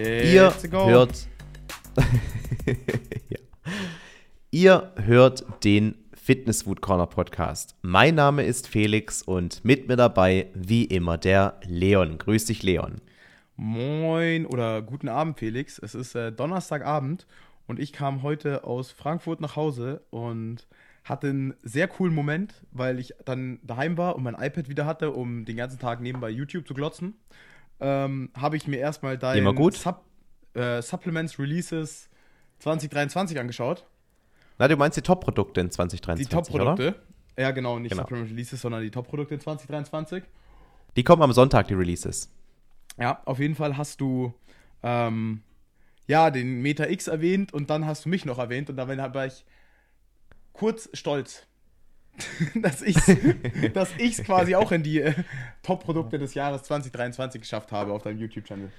Ihr hört. ja. Ihr hört den Fitness Food Corner Podcast. Mein Name ist Felix und mit mir dabei, wie immer, der Leon. Grüß dich, Leon. Moin oder guten Abend, Felix. Es ist äh, Donnerstagabend und ich kam heute aus Frankfurt nach Hause und hatte einen sehr coolen Moment, weil ich dann daheim war und mein iPad wieder hatte, um den ganzen Tag nebenbei YouTube zu glotzen. Ähm, habe ich mir erstmal dein Sub, äh, Supplements Releases 2023 angeschaut. Na, du meinst die Top-Produkte in 2023, Die Top-Produkte. Ja, genau, nicht genau. Supplement Releases, sondern die Top-Produkte in 2023. Die kommen am Sonntag, die Releases. Ja, auf jeden Fall hast du ähm, ja den Meta X erwähnt und dann hast du mich noch erwähnt und da war ich kurz stolz, dass ich es dass ich's quasi auch in die äh, Top-Produkte des Jahres 2023 geschafft habe auf deinem YouTube-Channel.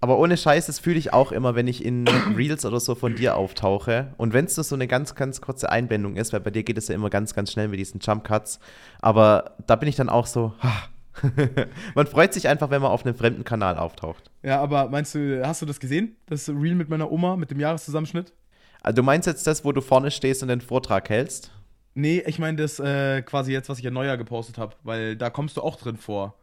Aber ohne Scheiß, das fühle ich auch immer, wenn ich in Reels oder so von dir auftauche. Und wenn es nur so eine ganz, ganz kurze Einblendung ist, weil bei dir geht es ja immer ganz, ganz schnell mit diesen Jump Cuts. Aber da bin ich dann auch so, ha, man freut sich einfach, wenn man auf einem fremden Kanal auftaucht. Ja, aber meinst du, hast du das gesehen? Das Reel mit meiner Oma, mit dem Jahreszusammenschnitt? Also du meinst jetzt das, wo du vorne stehst und den Vortrag hältst? Nee, ich meine das äh, quasi jetzt, was ich ja neuer gepostet habe, weil da kommst du auch drin vor.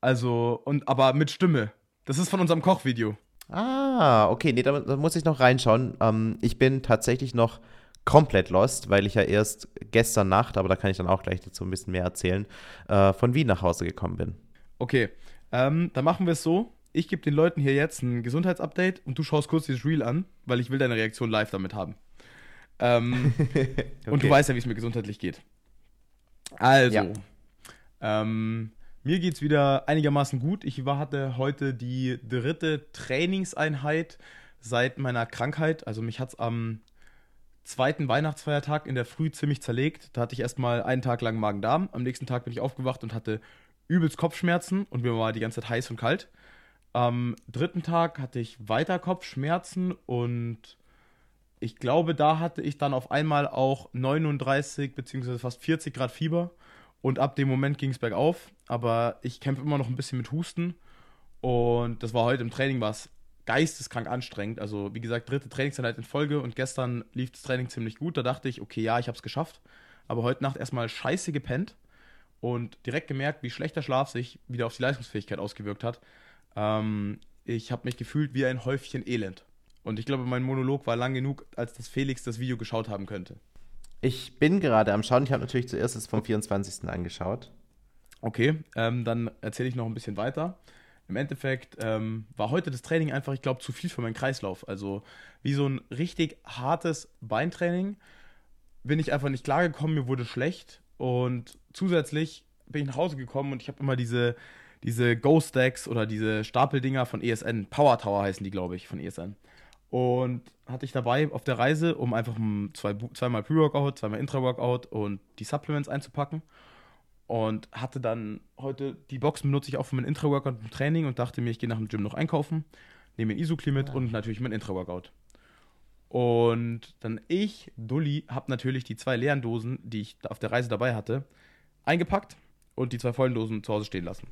Also, und aber mit Stimme. Das ist von unserem Kochvideo. Ah, okay, nee, da, da muss ich noch reinschauen. Ähm, ich bin tatsächlich noch komplett lost, weil ich ja erst gestern Nacht, aber da kann ich dann auch gleich dazu ein bisschen mehr erzählen, äh, von Wien nach Hause gekommen bin. Okay, ähm, dann machen wir es so. Ich gebe den Leuten hier jetzt ein Gesundheitsupdate und du schaust kurz dieses Reel an, weil ich will deine Reaktion live damit haben. Ähm, okay. Und du weißt ja, wie es mir gesundheitlich geht. Also, ja. ähm, mir geht es wieder einigermaßen gut. Ich war, hatte heute die dritte Trainingseinheit seit meiner Krankheit. Also mich hat es am zweiten Weihnachtsfeiertag in der Früh ziemlich zerlegt. Da hatte ich erstmal einen Tag lang Magen-Darm. Am nächsten Tag bin ich aufgewacht und hatte übelst Kopfschmerzen und mir war die ganze Zeit heiß und kalt. Am dritten Tag hatte ich weiter Kopfschmerzen und ich glaube, da hatte ich dann auf einmal auch 39 bzw. fast 40 Grad Fieber und ab dem Moment ging es bergauf. Aber ich kämpfe immer noch ein bisschen mit Husten und das war heute im Training was geisteskrank anstrengend. Also, wie gesagt, dritte Trainingseinheit in Folge und gestern lief das Training ziemlich gut. Da dachte ich, okay, ja, ich habe es geschafft. Aber heute Nacht erstmal scheiße gepennt und direkt gemerkt, wie schlechter Schlaf sich wieder auf die Leistungsfähigkeit ausgewirkt hat. Ähm, ich habe mich gefühlt wie ein Häufchen Elend. Und ich glaube, mein Monolog war lang genug, als dass Felix das Video geschaut haben könnte. Ich bin gerade am Schauen. Ich habe natürlich zuerst das vom 24. angeschaut. Okay, ähm, dann erzähle ich noch ein bisschen weiter im Endeffekt ähm, war heute das Training einfach, ich glaube, zu viel für meinen Kreislauf. Also wie so ein richtig hartes Beintraining bin ich einfach nicht klargekommen, mir wurde schlecht und zusätzlich bin ich nach Hause gekommen und ich habe immer diese, diese Go-Stacks oder diese Stapeldinger von ESN, Power Tower heißen die, glaube ich, von ESN. Und hatte ich dabei auf der Reise, um einfach zwei, zweimal Pre-Workout, zweimal Intra-Workout und die Supplements einzupacken und hatte dann heute die Box benutze ich auch für mein Intra-Workout im Training und dachte mir, ich gehe nach dem Gym noch einkaufen, nehme ein Isokli mit ja. und natürlich mein Intra-Workout. Und dann ich, Dulli, habe natürlich die zwei leeren Dosen, die ich auf der Reise dabei hatte, eingepackt und die zwei vollen Dosen zu Hause stehen lassen.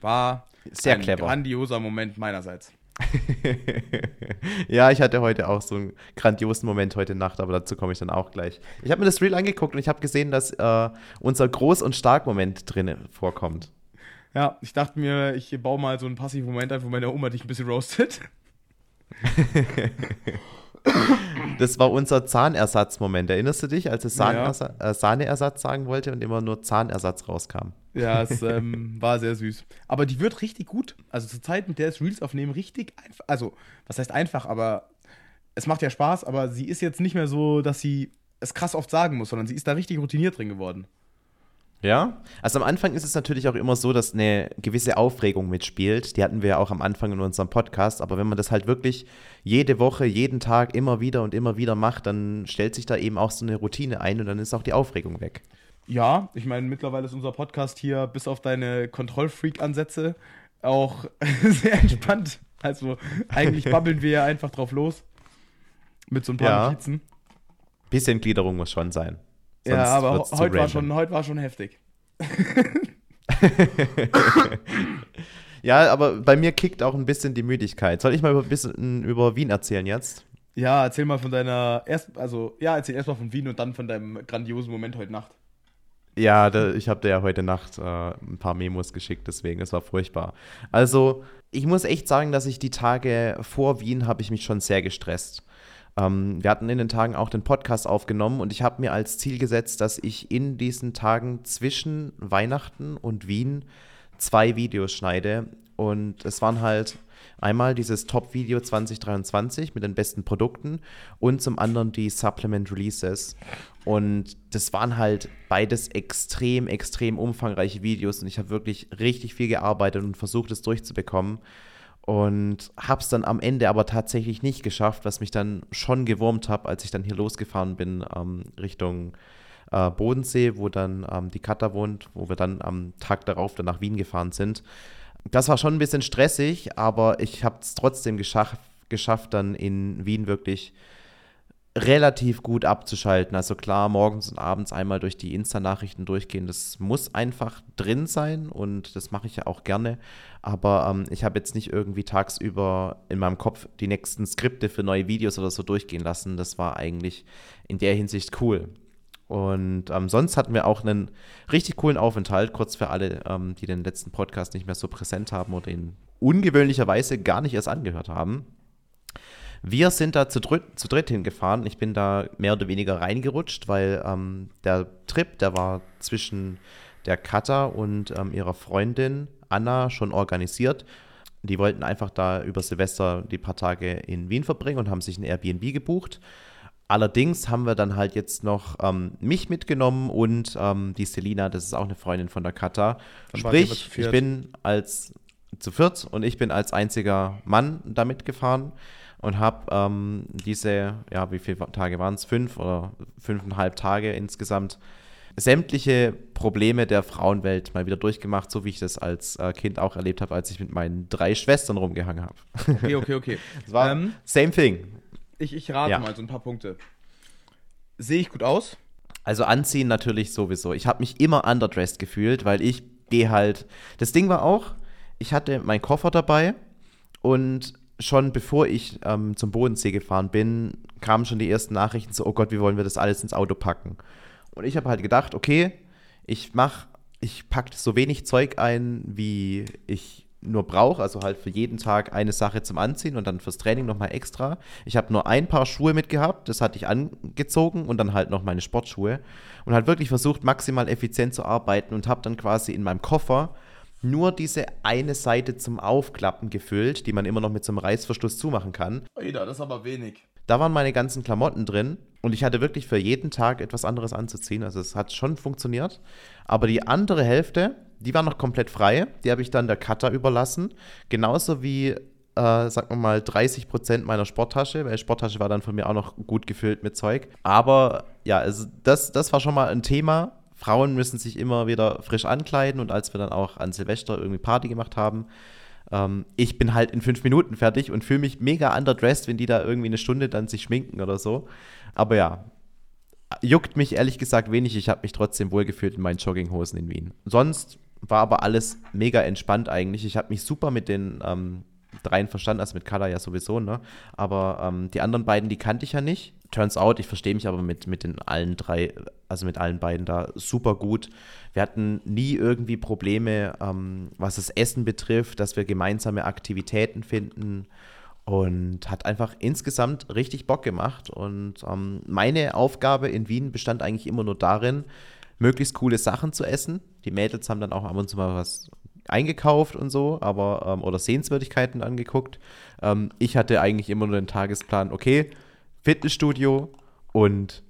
War sehr ein clever. grandioser Moment meinerseits. ja, ich hatte heute auch so einen grandiosen Moment heute Nacht, aber dazu komme ich dann auch gleich. Ich habe mir das Reel angeguckt und ich habe gesehen, dass äh, unser Groß- und Stark-Moment drin vorkommt. Ja, ich dachte mir, ich baue mal so einen passiven Moment ein, wo meine Oma dich ein bisschen roastet. das war unser Zahnersatzmoment. Erinnerst du dich, als es Sahneersa ja. äh, Sahneersatz sagen wollte und immer nur Zahnersatz rauskam? Ja, es ähm, war sehr süß. Aber die wird richtig gut. Also zur Zeit, mit der es Reels aufnehmen, richtig einfach. Also, was heißt einfach, aber es macht ja Spaß, aber sie ist jetzt nicht mehr so, dass sie es krass oft sagen muss, sondern sie ist da richtig routiniert drin geworden. Ja, also am Anfang ist es natürlich auch immer so, dass eine gewisse Aufregung mitspielt. Die hatten wir ja auch am Anfang in unserem Podcast. Aber wenn man das halt wirklich jede Woche, jeden Tag immer wieder und immer wieder macht, dann stellt sich da eben auch so eine Routine ein und dann ist auch die Aufregung weg. Ja, ich meine, mittlerweile ist unser Podcast hier bis auf deine Kontrollfreak-Ansätze auch sehr entspannt. Also eigentlich babbeln wir ja einfach drauf los. Mit so ein paar ja. Notizen. Bisschen Gliederung muss schon sein. Ja, aber heute war, schon, heute war schon heftig. Ja, aber bei mir kickt auch ein bisschen die Müdigkeit. Soll ich mal ein bisschen über Wien erzählen jetzt? Ja, erzähl mal von deiner erst, also ja, erzähl erstmal von Wien und dann von deinem grandiosen Moment heute Nacht. Ja, da, ich habe dir ja heute Nacht äh, ein paar Memos geschickt, deswegen, es war furchtbar. Also, ich muss echt sagen, dass ich die Tage vor Wien habe ich mich schon sehr gestresst. Ähm, wir hatten in den Tagen auch den Podcast aufgenommen und ich habe mir als Ziel gesetzt, dass ich in diesen Tagen zwischen Weihnachten und Wien zwei Videos schneide. Und es waren halt einmal dieses Top-Video 2023 mit den besten Produkten und zum anderen die Supplement Releases. Und das waren halt beides extrem, extrem umfangreiche Videos und ich habe wirklich richtig viel gearbeitet und versucht, es durchzubekommen. Und habe es dann am Ende aber tatsächlich nicht geschafft, was mich dann schon gewurmt hat, als ich dann hier losgefahren bin ähm, Richtung äh, Bodensee, wo dann ähm, die Katha wohnt, wo wir dann am Tag darauf dann nach Wien gefahren sind. Das war schon ein bisschen stressig, aber ich habe es trotzdem geschafft, geschafft, dann in Wien wirklich relativ gut abzuschalten. Also klar, morgens und abends einmal durch die Insta-Nachrichten durchgehen, das muss einfach drin sein und das mache ich ja auch gerne. Aber ähm, ich habe jetzt nicht irgendwie tagsüber in meinem Kopf die nächsten Skripte für neue Videos oder so durchgehen lassen. Das war eigentlich in der Hinsicht cool. Und ähm, sonst hatten wir auch einen richtig coolen Aufenthalt, kurz für alle, ähm, die den letzten Podcast nicht mehr so präsent haben oder ihn ungewöhnlicherweise gar nicht erst angehört haben. Wir sind da zu, dritt, zu dritt hingefahren. Ich bin da mehr oder weniger reingerutscht, weil ähm, der Trip, der war zwischen der Katha und ähm, ihrer Freundin Anna schon organisiert. Die wollten einfach da über Silvester die paar Tage in Wien verbringen und haben sich ein Airbnb gebucht. Allerdings haben wir dann halt jetzt noch ähm, mich mitgenommen und ähm, die Selina, das ist auch eine Freundin von der Kata. Sprich, ich bin als zu viert und ich bin als einziger Mann da mitgefahren und habe ähm, diese, ja, wie viele Tage waren es? Fünf oder fünfeinhalb Tage insgesamt sämtliche Probleme der Frauenwelt mal wieder durchgemacht, so wie ich das als äh, Kind auch erlebt habe, als ich mit meinen drei Schwestern rumgehangen habe. Okay, okay, okay. Es war ähm, same thing. Ich, ich rate ja. mal so ein paar Punkte. Sehe ich gut aus? Also anziehen natürlich sowieso. Ich habe mich immer underdressed gefühlt, weil ich gehe halt. Das Ding war auch, ich hatte meinen Koffer dabei und schon bevor ich ähm, zum Bodensee gefahren bin, kamen schon die ersten Nachrichten so, oh Gott, wie wollen wir das alles ins Auto packen? Und ich habe halt gedacht, okay, ich mach, ich packe so wenig Zeug ein, wie ich nur brauche, also halt für jeden Tag eine Sache zum Anziehen und dann fürs Training nochmal extra. Ich habe nur ein paar Schuhe mitgehabt, das hatte ich angezogen und dann halt noch meine Sportschuhe und halt wirklich versucht, maximal effizient zu arbeiten und habe dann quasi in meinem Koffer nur diese eine Seite zum Aufklappen gefüllt, die man immer noch mit so einem Reißverschluss zumachen kann. Oida, das ist aber wenig. Da waren meine ganzen Klamotten drin und ich hatte wirklich für jeden Tag etwas anderes anzuziehen. Also es hat schon funktioniert. Aber die andere Hälfte, die war noch komplett frei. Die habe ich dann der Cutter überlassen. Genauso wie, äh, sagen wir mal, 30 Prozent meiner Sporttasche, weil Sporttasche war dann von mir auch noch gut gefüllt mit Zeug. Aber ja, also das, das war schon mal ein Thema. Frauen müssen sich immer wieder frisch ankleiden und als wir dann auch an Silvester irgendwie Party gemacht haben, ähm, ich bin halt in fünf Minuten fertig und fühle mich mega underdressed, wenn die da irgendwie eine Stunde dann sich schminken oder so. Aber ja, juckt mich ehrlich gesagt wenig. Ich habe mich trotzdem wohlgefühlt in meinen Jogginghosen in Wien. Sonst war aber alles mega entspannt eigentlich. Ich habe mich super mit den ähm, dreien verstanden, also mit Kala ja sowieso, ne? Aber ähm, die anderen beiden, die kannte ich ja nicht. Turns out, ich verstehe mich aber mit, mit den allen drei, also mit allen beiden da super gut. Wir hatten nie irgendwie Probleme, ähm, was das Essen betrifft, dass wir gemeinsame Aktivitäten finden und hat einfach insgesamt richtig Bock gemacht. Und ähm, meine Aufgabe in Wien bestand eigentlich immer nur darin, möglichst coole Sachen zu essen. Die Mädels haben dann auch ab und zu mal was eingekauft und so, aber ähm, oder Sehenswürdigkeiten angeguckt. Ähm, ich hatte eigentlich immer nur den Tagesplan, okay, Fitnessstudio und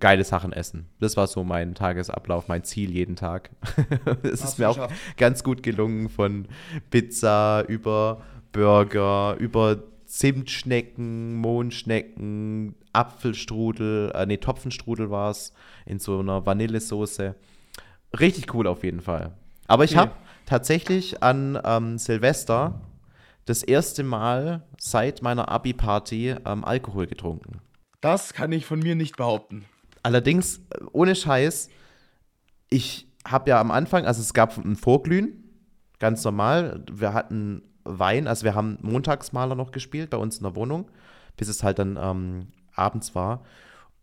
geile Sachen essen. Das war so mein Tagesablauf, mein Ziel jeden Tag. Es ist mir auch ganz gut gelungen von Pizza über Burger, über Zimtschnecken, Mohnschnecken, Apfelstrudel, äh, nee, Topfenstrudel war es, in so einer Vanillesoße. Richtig cool auf jeden Fall. Aber ich okay. habe tatsächlich an ähm, Silvester das erste Mal seit meiner Abi-Party ähm, Alkohol getrunken. Das kann ich von mir nicht behaupten. Allerdings, äh, ohne Scheiß, ich habe ja am Anfang, also es gab ein Vorglühen ganz normal. Wir hatten Wein, also wir haben Montagsmaler noch gespielt bei uns in der Wohnung, bis es halt dann ähm, abends war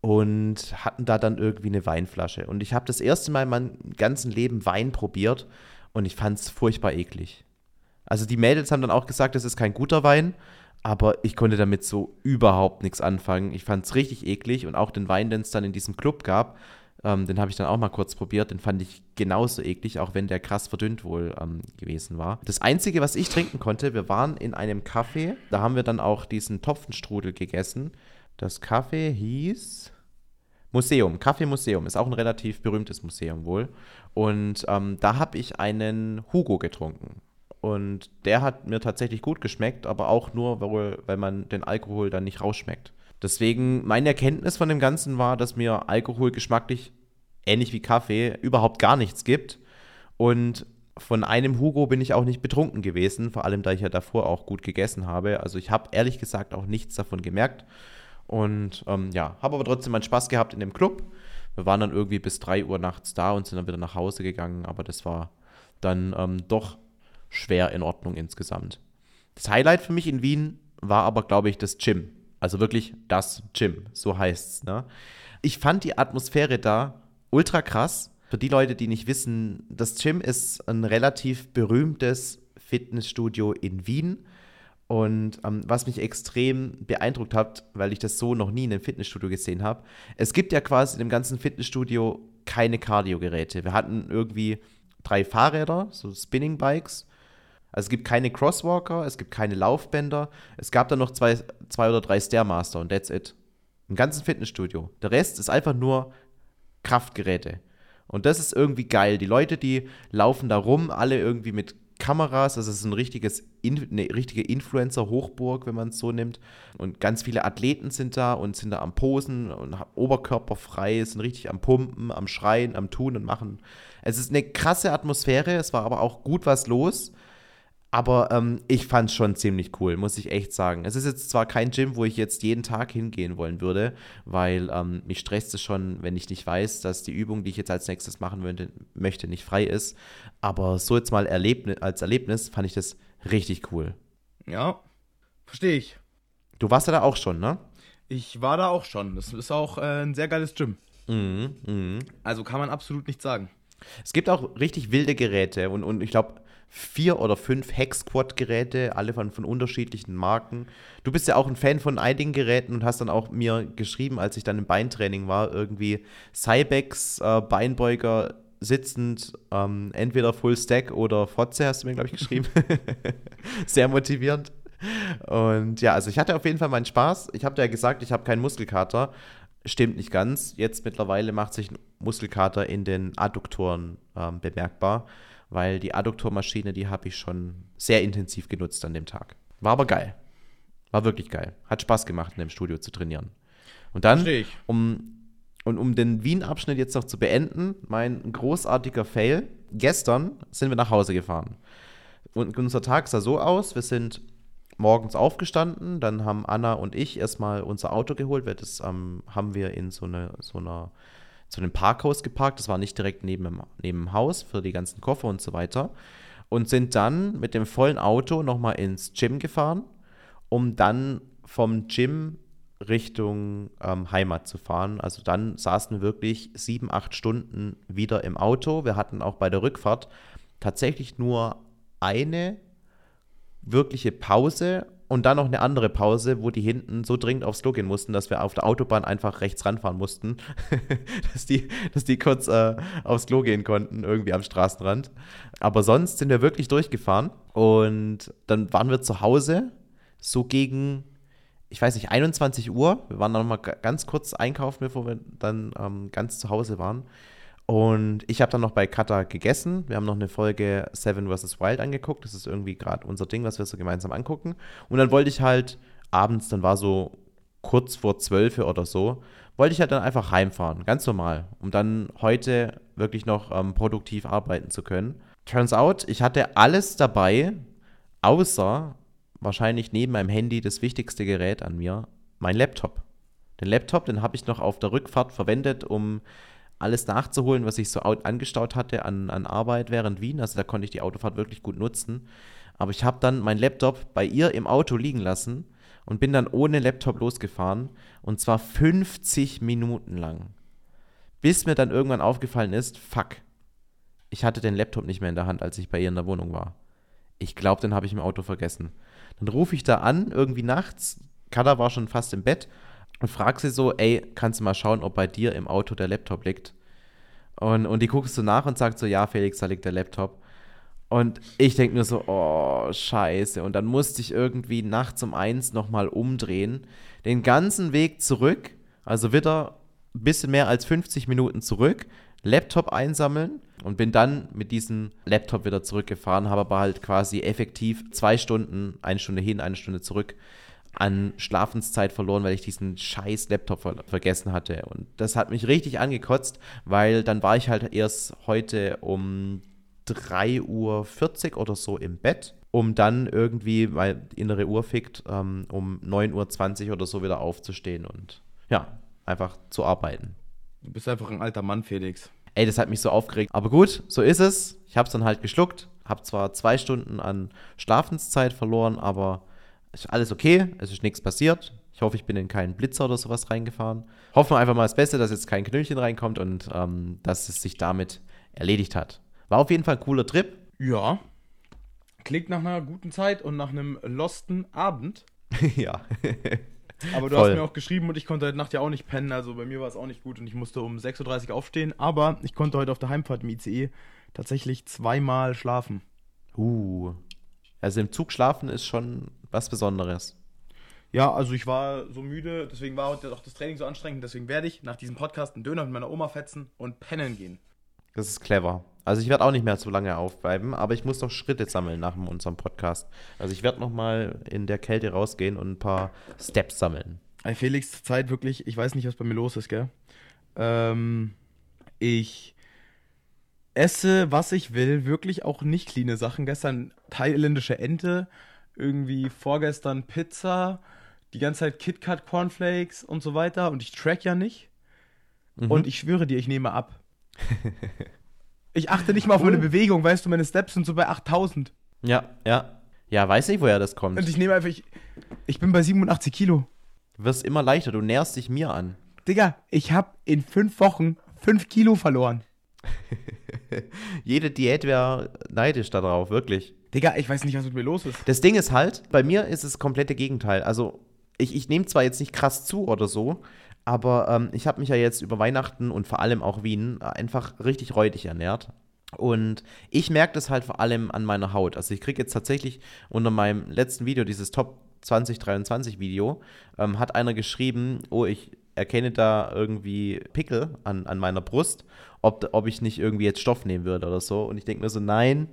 und hatten da dann irgendwie eine Weinflasche. Und ich habe das erste Mal in meinem ganzen Leben Wein probiert und ich fand es furchtbar eklig. Also die Mädels haben dann auch gesagt, das ist kein guter Wein, aber ich konnte damit so überhaupt nichts anfangen. Ich fand es richtig eklig und auch den Wein, den es dann in diesem Club gab, ähm, den habe ich dann auch mal kurz probiert, den fand ich genauso eklig, auch wenn der krass verdünnt wohl ähm, gewesen war. Das Einzige, was ich trinken konnte, wir waren in einem Café, da haben wir dann auch diesen Topfenstrudel gegessen. Das Café hieß Museum, Kaffeemuseum, ist auch ein relativ berühmtes Museum wohl. Und ähm, da habe ich einen Hugo getrunken. Und der hat mir tatsächlich gut geschmeckt, aber auch nur, weil, weil man den Alkohol dann nicht rausschmeckt. Deswegen, meine Erkenntnis von dem Ganzen war, dass mir Alkohol geschmacklich, ähnlich wie Kaffee, überhaupt gar nichts gibt. Und von einem Hugo bin ich auch nicht betrunken gewesen, vor allem da ich ja davor auch gut gegessen habe. Also ich habe ehrlich gesagt auch nichts davon gemerkt. Und ähm, ja, habe aber trotzdem meinen Spaß gehabt in dem Club. Wir waren dann irgendwie bis 3 Uhr nachts da und sind dann wieder nach Hause gegangen, aber das war dann ähm, doch schwer in Ordnung insgesamt. Das Highlight für mich in Wien war aber, glaube ich, das Gym. Also wirklich das Gym, so heißt es. Ne? Ich fand die Atmosphäre da ultra krass. Für die Leute, die nicht wissen, das Gym ist ein relativ berühmtes Fitnessstudio in Wien. Und ähm, was mich extrem beeindruckt hat, weil ich das so noch nie in einem Fitnessstudio gesehen habe, es gibt ja quasi in dem ganzen Fitnessstudio keine Cardio-Geräte. Wir hatten irgendwie drei Fahrräder, so Spinning-Bikes. Also es gibt keine Crosswalker, es gibt keine Laufbänder. Es gab dann noch zwei, zwei oder drei Stairmaster und that's it. Im ganzen Fitnessstudio. Der Rest ist einfach nur Kraftgeräte. Und das ist irgendwie geil. Die Leute, die laufen da rum, alle irgendwie mit Kameras, also es ist ein richtiges, eine richtige Influencer-Hochburg, wenn man es so nimmt. Und ganz viele Athleten sind da und sind da am Posen und oberkörperfrei, sind richtig am Pumpen, am Schreien, am Tun und Machen. Es ist eine krasse Atmosphäre, es war aber auch gut was los. Aber ähm, ich fand es schon ziemlich cool, muss ich echt sagen. Es ist jetzt zwar kein Gym, wo ich jetzt jeden Tag hingehen wollen würde, weil ähm, mich stresst es schon, wenn ich nicht weiß, dass die Übung, die ich jetzt als nächstes machen würde, möchte, nicht frei ist. Aber so jetzt mal Erlebnis, als Erlebnis fand ich das richtig cool. Ja, verstehe ich. Du warst ja da auch schon, ne? Ich war da auch schon. Das ist auch äh, ein sehr geiles Gym. Mhm, mh. Also kann man absolut nicht sagen. Es gibt auch richtig wilde Geräte und, und ich glaube, vier oder fünf Hex-Quad-Geräte, alle von, von unterschiedlichen Marken. Du bist ja auch ein Fan von einigen Geräten und hast dann auch mir geschrieben, als ich dann im Beintraining war, irgendwie Cybex, äh, Beinbeuger sitzend, ähm, entweder Full Stack oder Fotze, hast du mir, glaube ich, geschrieben. Sehr motivierend. Und ja, also ich hatte auf jeden Fall meinen Spaß. Ich habe ja gesagt, ich habe keinen Muskelkater. Stimmt nicht ganz. Jetzt mittlerweile macht sich ein Muskelkater in den Adduktoren ähm, bemerkbar weil die Adduktormaschine, die habe ich schon sehr intensiv genutzt an dem Tag. War aber geil. War wirklich geil. Hat Spaß gemacht, in dem Studio zu trainieren. Und dann, um, und um den Wien-Abschnitt jetzt noch zu beenden, mein großartiger Fail. Gestern sind wir nach Hause gefahren. Und unser Tag sah so aus, wir sind morgens aufgestanden, dann haben Anna und ich erstmal unser Auto geholt, weil das ähm, haben wir in so, eine, so einer zu einem Parkhaus geparkt. Das war nicht direkt neben dem, neben dem Haus für die ganzen Koffer und so weiter. Und sind dann mit dem vollen Auto nochmal ins Gym gefahren, um dann vom Gym Richtung ähm, Heimat zu fahren. Also dann saßen wir wirklich sieben, acht Stunden wieder im Auto. Wir hatten auch bei der Rückfahrt tatsächlich nur eine wirkliche Pause und dann noch eine andere Pause, wo die hinten so dringend aufs Klo gehen mussten, dass wir auf der Autobahn einfach rechts ranfahren mussten, dass, die, dass die kurz äh, aufs Klo gehen konnten, irgendwie am Straßenrand. Aber sonst sind wir wirklich durchgefahren und dann waren wir zu Hause, so gegen, ich weiß nicht, 21 Uhr. Wir waren dann noch mal ganz kurz einkaufen, bevor wir dann ähm, ganz zu Hause waren. Und ich habe dann noch bei Kata gegessen. Wir haben noch eine Folge Seven vs. Wild angeguckt. Das ist irgendwie gerade unser Ding, was wir so gemeinsam angucken. Und dann wollte ich halt abends, dann war so kurz vor zwölf oder so, wollte ich halt dann einfach heimfahren, ganz normal, um dann heute wirklich noch ähm, produktiv arbeiten zu können. Turns out, ich hatte alles dabei, außer wahrscheinlich neben meinem Handy das wichtigste Gerät an mir, mein Laptop. Den Laptop, den habe ich noch auf der Rückfahrt verwendet, um alles nachzuholen, was ich so angestaut hatte an, an Arbeit während Wien. Also da konnte ich die Autofahrt wirklich gut nutzen. Aber ich habe dann meinen Laptop bei ihr im Auto liegen lassen und bin dann ohne Laptop losgefahren. Und zwar 50 Minuten lang. Bis mir dann irgendwann aufgefallen ist, fuck, ich hatte den Laptop nicht mehr in der Hand, als ich bei ihr in der Wohnung war. Ich glaube, den habe ich im Auto vergessen. Dann rufe ich da an, irgendwie nachts. Kada war schon fast im Bett und frage sie so, ey, kannst du mal schauen, ob bei dir im Auto der Laptop liegt? Und, und die guckst so nach und sagt so, ja, Felix, da liegt der Laptop. Und ich denke nur so, oh, scheiße. Und dann musste ich irgendwie nachts um eins nochmal umdrehen. Den ganzen Weg zurück, also wieder ein bisschen mehr als 50 Minuten zurück, Laptop einsammeln und bin dann mit diesem Laptop wieder zurückgefahren, habe aber halt quasi effektiv zwei Stunden, eine Stunde hin, eine Stunde zurück an Schlafenszeit verloren, weil ich diesen scheiß Laptop ver vergessen hatte. Und das hat mich richtig angekotzt, weil dann war ich halt erst heute um 3.40 Uhr oder so im Bett, um dann irgendwie, weil innere Uhr fickt, ähm, um 9.20 Uhr oder so wieder aufzustehen und ja, einfach zu arbeiten. Du bist einfach ein alter Mann, Felix. Ey, das hat mich so aufgeregt. Aber gut, so ist es. Ich habe es dann halt geschluckt, habe zwar zwei Stunden an Schlafenszeit verloren, aber ist alles okay, es ist nichts passiert. Ich hoffe, ich bin in keinen Blitzer oder sowas reingefahren. Hoffen wir einfach mal das Beste, dass jetzt kein Knöllchen reinkommt und ähm, dass es sich damit erledigt hat. War auf jeden Fall ein cooler Trip. Ja. Klingt nach einer guten Zeit und nach einem losten Abend. ja. Aber du Voll. hast mir auch geschrieben und ich konnte heute Nacht ja auch nicht pennen, also bei mir war es auch nicht gut und ich musste um 6.30 Uhr aufstehen. Aber ich konnte heute auf der Heimfahrt im ICE tatsächlich zweimal schlafen. Uh. Also im Zug schlafen ist schon was Besonderes. Ja, also ich war so müde, deswegen war heute auch das Training so anstrengend, deswegen werde ich nach diesem Podcast einen Döner mit meiner Oma fetzen und pennen gehen. Das ist clever. Also ich werde auch nicht mehr so lange aufbleiben, aber ich muss noch Schritte sammeln nach unserem Podcast. Also ich werde noch mal in der Kälte rausgehen und ein paar Steps sammeln. Hey Felix, Zeit wirklich, ich weiß nicht, was bei mir los ist, gell? Ähm, ich esse, was ich will, wirklich auch nicht cleane Sachen. Gestern thailändische Ente, irgendwie vorgestern Pizza, die ganze Zeit KitKat Cornflakes und so weiter und ich track ja nicht. Mhm. Und ich schwöre dir, ich nehme ab. Ich achte nicht mal auf meine Bewegung, weißt du, meine Steps sind so bei 8000. Ja, ja. Ja, weiß nicht, woher das kommt. Und ich nehme einfach, ich, ich bin bei 87 Kilo. Du wirst immer leichter, du näherst dich mir an. Digga, ich habe in fünf Wochen fünf Kilo verloren. Jede Diät wäre neidisch darauf, wirklich. Digga, ich weiß nicht, was mit mir los ist. Das Ding ist halt, bei mir ist es das komplette Gegenteil. Also, ich, ich nehme zwar jetzt nicht krass zu oder so, aber ähm, ich habe mich ja jetzt über Weihnachten und vor allem auch Wien einfach richtig räudig ernährt. Und ich merke das halt vor allem an meiner Haut. Also ich kriege jetzt tatsächlich unter meinem letzten Video, dieses Top 2023 Video, ähm, hat einer geschrieben, oh, ich erkenne da irgendwie Pickel an, an meiner Brust, ob, ob ich nicht irgendwie jetzt Stoff nehmen würde oder so. Und ich denke mir so, nein,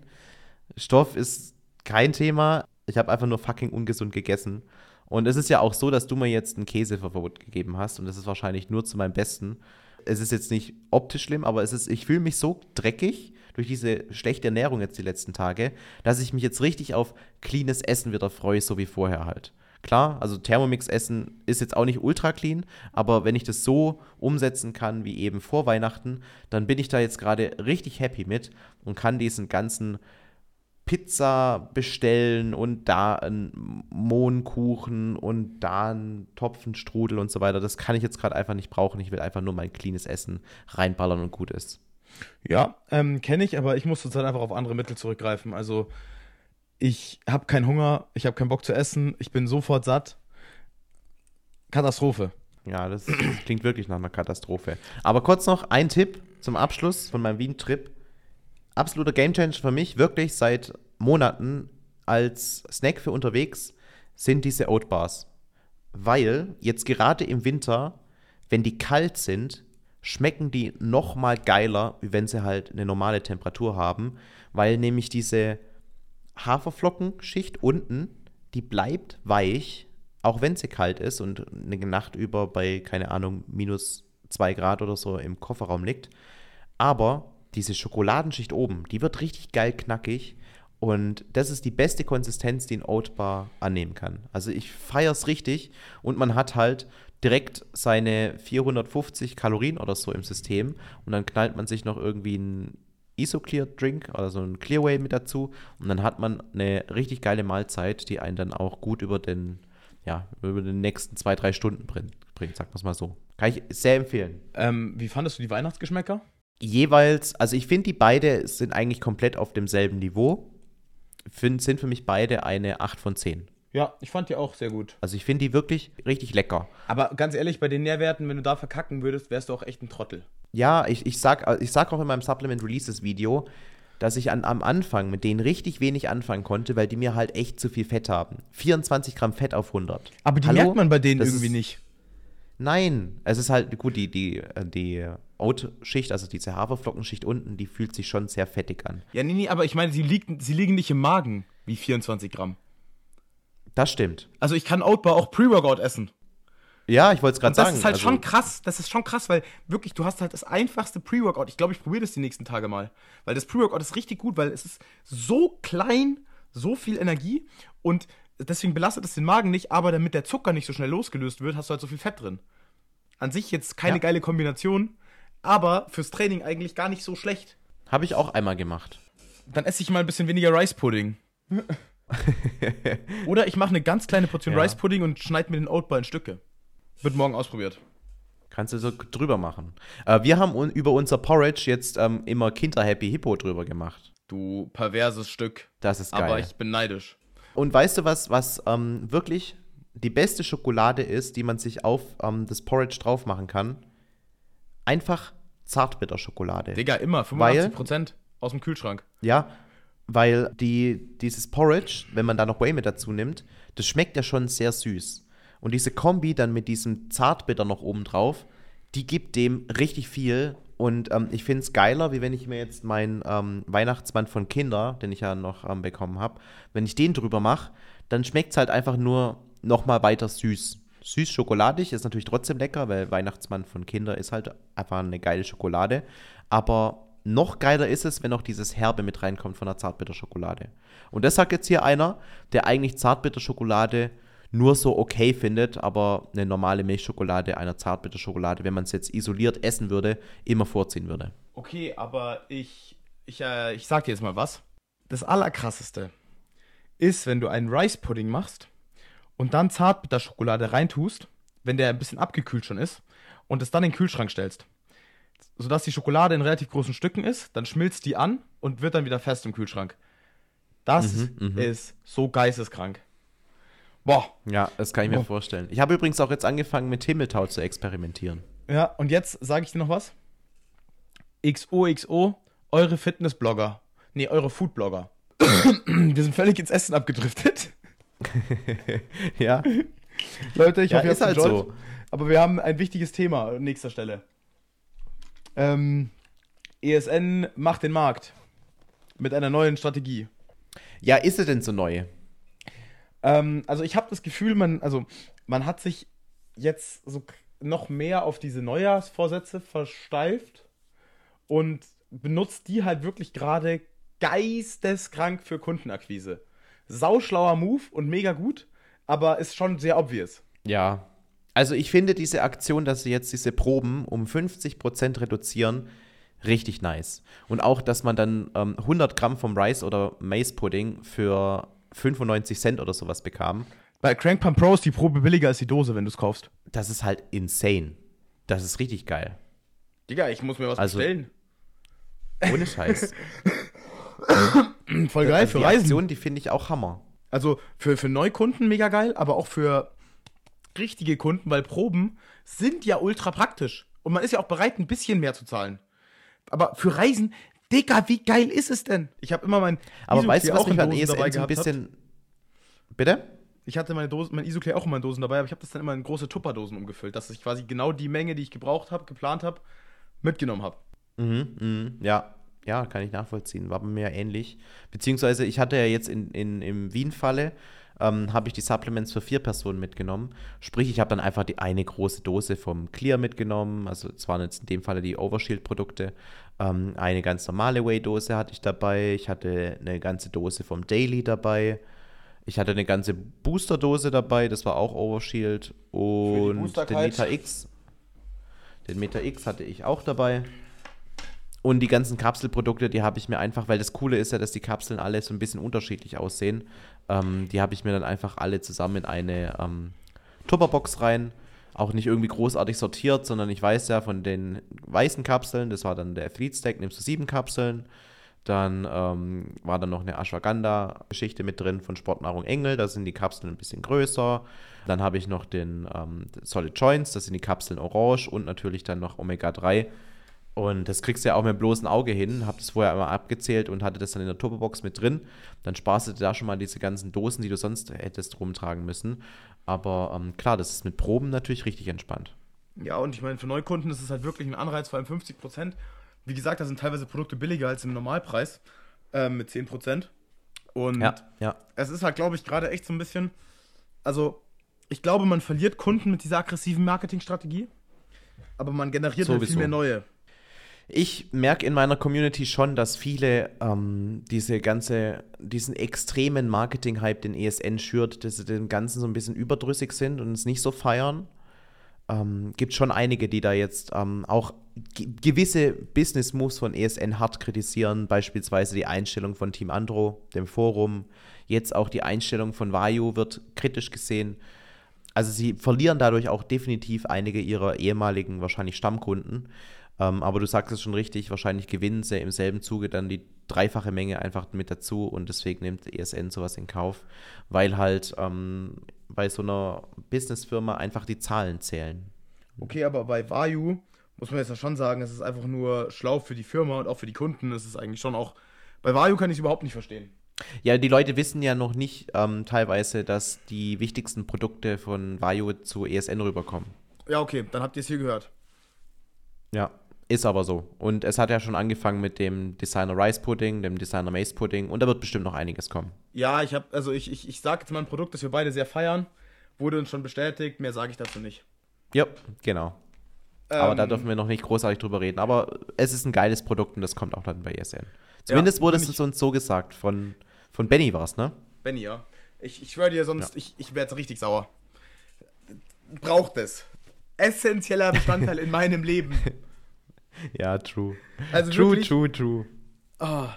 Stoff ist kein Thema. Ich habe einfach nur fucking ungesund gegessen. Und es ist ja auch so, dass du mir jetzt ein Käseverbot gegeben hast und das ist wahrscheinlich nur zu meinem Besten. Es ist jetzt nicht optisch schlimm, aber es ist, ich fühle mich so dreckig durch diese schlechte Ernährung jetzt die letzten Tage, dass ich mich jetzt richtig auf cleanes Essen wieder freue, so wie vorher halt. Klar, also Thermomix-Essen ist jetzt auch nicht ultra clean, aber wenn ich das so umsetzen kann wie eben vor Weihnachten, dann bin ich da jetzt gerade richtig happy mit und kann diesen ganzen Pizza bestellen und da einen Mohnkuchen und da einen Topfenstrudel und so weiter. Das kann ich jetzt gerade einfach nicht brauchen. Ich will einfach nur mein cleanes Essen reinballern und gut ist. Ja, ähm, kenne ich, aber ich muss zurzeit einfach auf andere Mittel zurückgreifen. Also ich habe keinen Hunger, ich habe keinen Bock zu essen, ich bin sofort satt. Katastrophe. Ja, das, das klingt wirklich nach einer Katastrophe. Aber kurz noch ein Tipp zum Abschluss von meinem Wien-Trip absoluter Gamechanger für mich, wirklich seit Monaten als Snack für unterwegs, sind diese Oat Bars. Weil jetzt gerade im Winter, wenn die kalt sind, schmecken die noch mal geiler, wie wenn sie halt eine normale Temperatur haben, weil nämlich diese Haferflockenschicht unten, die bleibt weich, auch wenn sie kalt ist und eine Nacht über bei, keine Ahnung, minus zwei Grad oder so im Kofferraum liegt. Aber diese Schokoladenschicht oben, die wird richtig geil knackig. Und das ist die beste Konsistenz, die ein Oatbar annehmen kann. Also ich feiere es richtig und man hat halt direkt seine 450 Kalorien oder so im System und dann knallt man sich noch irgendwie ein Isoclear Drink oder so ein Clearway mit dazu und dann hat man eine richtig geile Mahlzeit, die einen dann auch gut über den, ja, über den nächsten zwei, drei Stunden bringt, bringt sagen wir es mal so. Kann ich sehr empfehlen. Ähm, wie fandest du die Weihnachtsgeschmäcker? Jeweils, also ich finde, die beide sind eigentlich komplett auf demselben Niveau. Find, sind für mich beide eine 8 von 10. Ja, ich fand die auch sehr gut. Also ich finde die wirklich richtig lecker. Aber ganz ehrlich, bei den Nährwerten, wenn du da verkacken würdest, wärst du auch echt ein Trottel. Ja, ich, ich, sag, ich sag auch in meinem Supplement Releases Video, dass ich an, am Anfang mit denen richtig wenig anfangen konnte, weil die mir halt echt zu viel Fett haben. 24 Gramm Fett auf 100. Aber die Hallo? merkt man bei denen Das irgendwie ist- nicht. Nein, es ist halt, gut, die, die, äh, die Oat-Schicht, also diese Haferflockenschicht unten, die fühlt sich schon sehr fettig an. Ja, nee, nee, aber ich meine, sie, liegt, sie liegen nicht im Magen wie 24 Gramm. Das stimmt. Also ich kann Oatbar auch Pre-Workout essen. Ja, ich wollte es gerade Und das sagen. ist halt also, schon krass. Das ist schon krass, weil wirklich, du hast halt das einfachste Pre-Workout. Ich glaube, ich probiere das die nächsten Tage mal. Weil das Pre-Workout ist richtig gut, weil es ist so klein, so viel Energie und deswegen belastet es den Magen nicht, aber damit der Zucker nicht so schnell losgelöst wird, hast du halt so viel Fett drin. An sich jetzt keine Ja. geile Kombination, aber fürs Training eigentlich gar nicht so schlecht. Habe ich auch einmal gemacht. Dann esse ich mal ein bisschen weniger Rice Pudding. Oder ich mache eine ganz kleine Portion Ja. Rice Pudding und schneide mir den Oatbar in Stücke. Wird morgen ausprobiert. Kannst du so drüber machen. Äh, wir haben un über unser Porridge jetzt ähm, immer Kinder Happy Hippo drüber gemacht. Du perverses Stück. Das ist geil. Aber ich bin neidisch. Und weißt du was, was ähm, wirklich die beste Schokolade ist, die man sich auf ähm, das Porridge drauf machen kann? Einfach Zartbitterschokolade. Digga, immer. Weil- 85% aus dem Kühlschrank. Ja, weil die, dieses Porridge, wenn man da noch Whey mit dazu nimmt, das schmeckt ja schon sehr süß. Und diese Kombi dann mit diesem Zartbitter noch oben drauf, die gibt dem richtig viel. Und ähm, ich finde es geiler, wie wenn ich mir jetzt meinen ähm, Weihnachtsmann von Kinder, den ich ja noch ähm, bekommen habe, wenn ich den drüber mache, dann schmeckt es halt einfach nur noch mal weiter süß. Süß schokoladig ist natürlich trotzdem lecker, weil Weihnachtsmann von Kinder ist halt einfach eine geile Schokolade. Aber noch geiler ist es, wenn noch dieses Herbe mit reinkommt von der Zartbitterschokolade. Und das sagt jetzt hier einer, der eigentlich Zartbitterschokolade nur so okay findet, aber eine normale Milchschokolade einer Zartbitterschokolade, wenn man es jetzt isoliert essen würde, immer vorziehen würde. Okay, aber ich, ich, äh, ich sag dir jetzt mal was. Das Allerkrasseste ist, wenn du einen Rice Pudding machst und dann Zartbitterschokolade reintust, wenn der ein bisschen abgekühlt schon ist, und es dann in den Kühlschrank stellst. Sodass die Schokolade in relativ großen Stücken ist, dann schmilzt die an und wird dann wieder fest im Kühlschrank. Das Mhm, ist so geisteskrank. Boah. Ja, das kann ich mir Oh. vorstellen. Ich habe übrigens auch jetzt angefangen, mit Himmeltau zu experimentieren. Ja, und jetzt sage ich dir noch was. XOXO, eure Fitnessblogger. Nee, eure Foodblogger. Wir sind völlig ins Essen abgedriftet. ja, Leute, ich ja hoffe, ihr ist habt halt enjoyed. so. Aber wir haben ein wichtiges Thema an nächster Stelle. Ähm, ESN macht den Markt. Mit einer neuen Strategie. Ja, ist es denn so neu? Ähm, also ich habe das Gefühl, man, also man hat sich jetzt so noch mehr auf diese Neujahrsvorsätze versteift und benutzt die halt wirklich gerade geisteskrank für Kundenakquise. Sauschlauer Move und mega gut, aber ist schon sehr obvious. Ja. Also ich finde diese Aktion, dass sie jetzt diese Proben um 50% reduzieren, richtig nice. Und auch, dass man dann ähm, 100 Gramm vom Rice oder Maize Pudding für 95 Cent oder sowas bekam. Bei Crank Pump Pro ist die Probe billiger als die Dose, wenn du es kaufst. Das ist halt insane. Das ist richtig geil. Digga, ich muss mir was Also- bestellen. Ohne Scheiß. Voll geil also für die Reisen. Aktion, die finde ich auch Hammer. Also für, für Neukunden mega geil, aber auch für richtige Kunden, weil Proben sind ja ultra praktisch. Und man ist ja auch bereit, ein bisschen mehr zu zahlen. Aber für Reisen, Digga, wie geil ist es denn? Ich habe immer mein Aber Isoclear weißt du, was mich Dosen ESN dabei so ein hat? bisschen. Bitte? Ich hatte meine Dosen, mein Isoclear auch immer in Dosen dabei, aber ich habe das dann immer in große Tupperdosen umgefüllt, dass ich quasi genau die Menge, die ich gebraucht habe, geplant habe, mitgenommen habe. Mhm, mhm, ja, ja, kann ich nachvollziehen. War bei mir ähnlich. Beziehungsweise, ich hatte ja jetzt in, in, im Wien-Falle, ähm, habe ich die Supplements für vier Personen mitgenommen. Sprich, ich habe dann einfach die eine große Dose vom Clear mitgenommen. Also, es waren jetzt in dem Falle die Overshield-Produkte. Ähm, eine ganz normale Whey-Dose hatte ich dabei. Ich hatte eine ganze Dose vom Daily dabei. Ich hatte eine ganze Boosterdose dabei, das war auch Overshield. Und den Meta X. Den Meta X hatte ich auch dabei. Und die ganzen Kapselprodukte, die habe ich mir einfach, weil das Coole ist ja, dass die Kapseln alle so ein bisschen unterschiedlich aussehen. Ähm, die habe ich mir dann einfach alle zusammen in eine ähm, Tupperbox rein. Auch nicht irgendwie großartig sortiert, sondern ich weiß ja von den weißen Kapseln, das war dann der Athlete Stack, nimmst du sieben Kapseln. Dann ähm, war dann noch eine Ashwagandha-Geschichte mit drin von Sportnahrung Engel. Da sind die Kapseln ein bisschen größer. Dann habe ich noch den ähm, Solid Joints, das sind die Kapseln orange und natürlich dann noch Omega 3. Und das kriegst du ja auch mit dem bloßen Auge hin. Hab das vorher einmal abgezählt und hatte das dann in der Turbobox mit drin. Dann sparst du da schon mal diese ganzen Dosen, die du sonst hättest rumtragen müssen. Aber ähm, klar, das ist mit Proben natürlich richtig entspannt. Ja, und ich meine, für Neukunden ist es halt wirklich ein Anreiz, vor allem 50 Prozent wie gesagt, da sind teilweise Produkte billiger als im Normalpreis äh, mit 10%. Und ja, ja. es ist halt, glaube ich, gerade echt so ein bisschen. Also, ich glaube, man verliert Kunden mit dieser aggressiven Marketingstrategie, aber man generiert halt viel mehr neue. Ich merke in meiner Community schon, dass viele ähm, diese ganze, diesen extremen Marketing-Hype, den ESN schürt, dass sie den Ganzen so ein bisschen überdrüssig sind und es nicht so feiern ähm, gibt schon einige, die da jetzt ähm, auch gewisse Business Moves von ESN hart kritisieren, beispielsweise die Einstellung von Team Andro, dem Forum, jetzt auch die Einstellung von Vayu wird kritisch gesehen. Also sie verlieren dadurch auch definitiv einige ihrer ehemaligen wahrscheinlich Stammkunden. Ähm, aber du sagst es schon richtig, wahrscheinlich gewinnen sie im selben Zuge dann die dreifache Menge einfach mit dazu und deswegen nimmt ESN sowas in Kauf, weil halt ähm, bei so einer Businessfirma einfach die Zahlen zählen. Okay, aber bei Vayu muss man jetzt ja schon sagen, es ist einfach nur schlau für die Firma und auch für die Kunden. Es ist eigentlich schon auch. Bei Vayu kann ich es überhaupt nicht verstehen. Ja, die Leute wissen ja noch nicht ähm, teilweise, dass die wichtigsten Produkte von Vayu zu ESN rüberkommen. Ja, okay, dann habt ihr es hier gehört. Ja. Ist aber so. Und es hat ja schon angefangen mit dem Designer Rice Pudding, dem Designer Mace Pudding und da wird bestimmt noch einiges kommen. Ja, ich habe, also ich, ich, ich sage jetzt mal ein Produkt, das wir beide sehr feiern. Wurde uns schon bestätigt, mehr sage ich dazu nicht. Ja, genau. Ähm, aber da ähm, dürfen wir noch nicht großartig drüber reden. Aber es ist ein geiles Produkt und das kommt auch dann bei ESN. Zumindest ja, wurde es uns so gesagt. Von, von Benny war es, ne? Benny, ja. Ich, ich schwöre dir, sonst, ja. ich, ich werde richtig sauer. Braucht es. Essentieller Bestandteil in meinem Leben. ja, true. Also true, wirklich, true, true. Oh,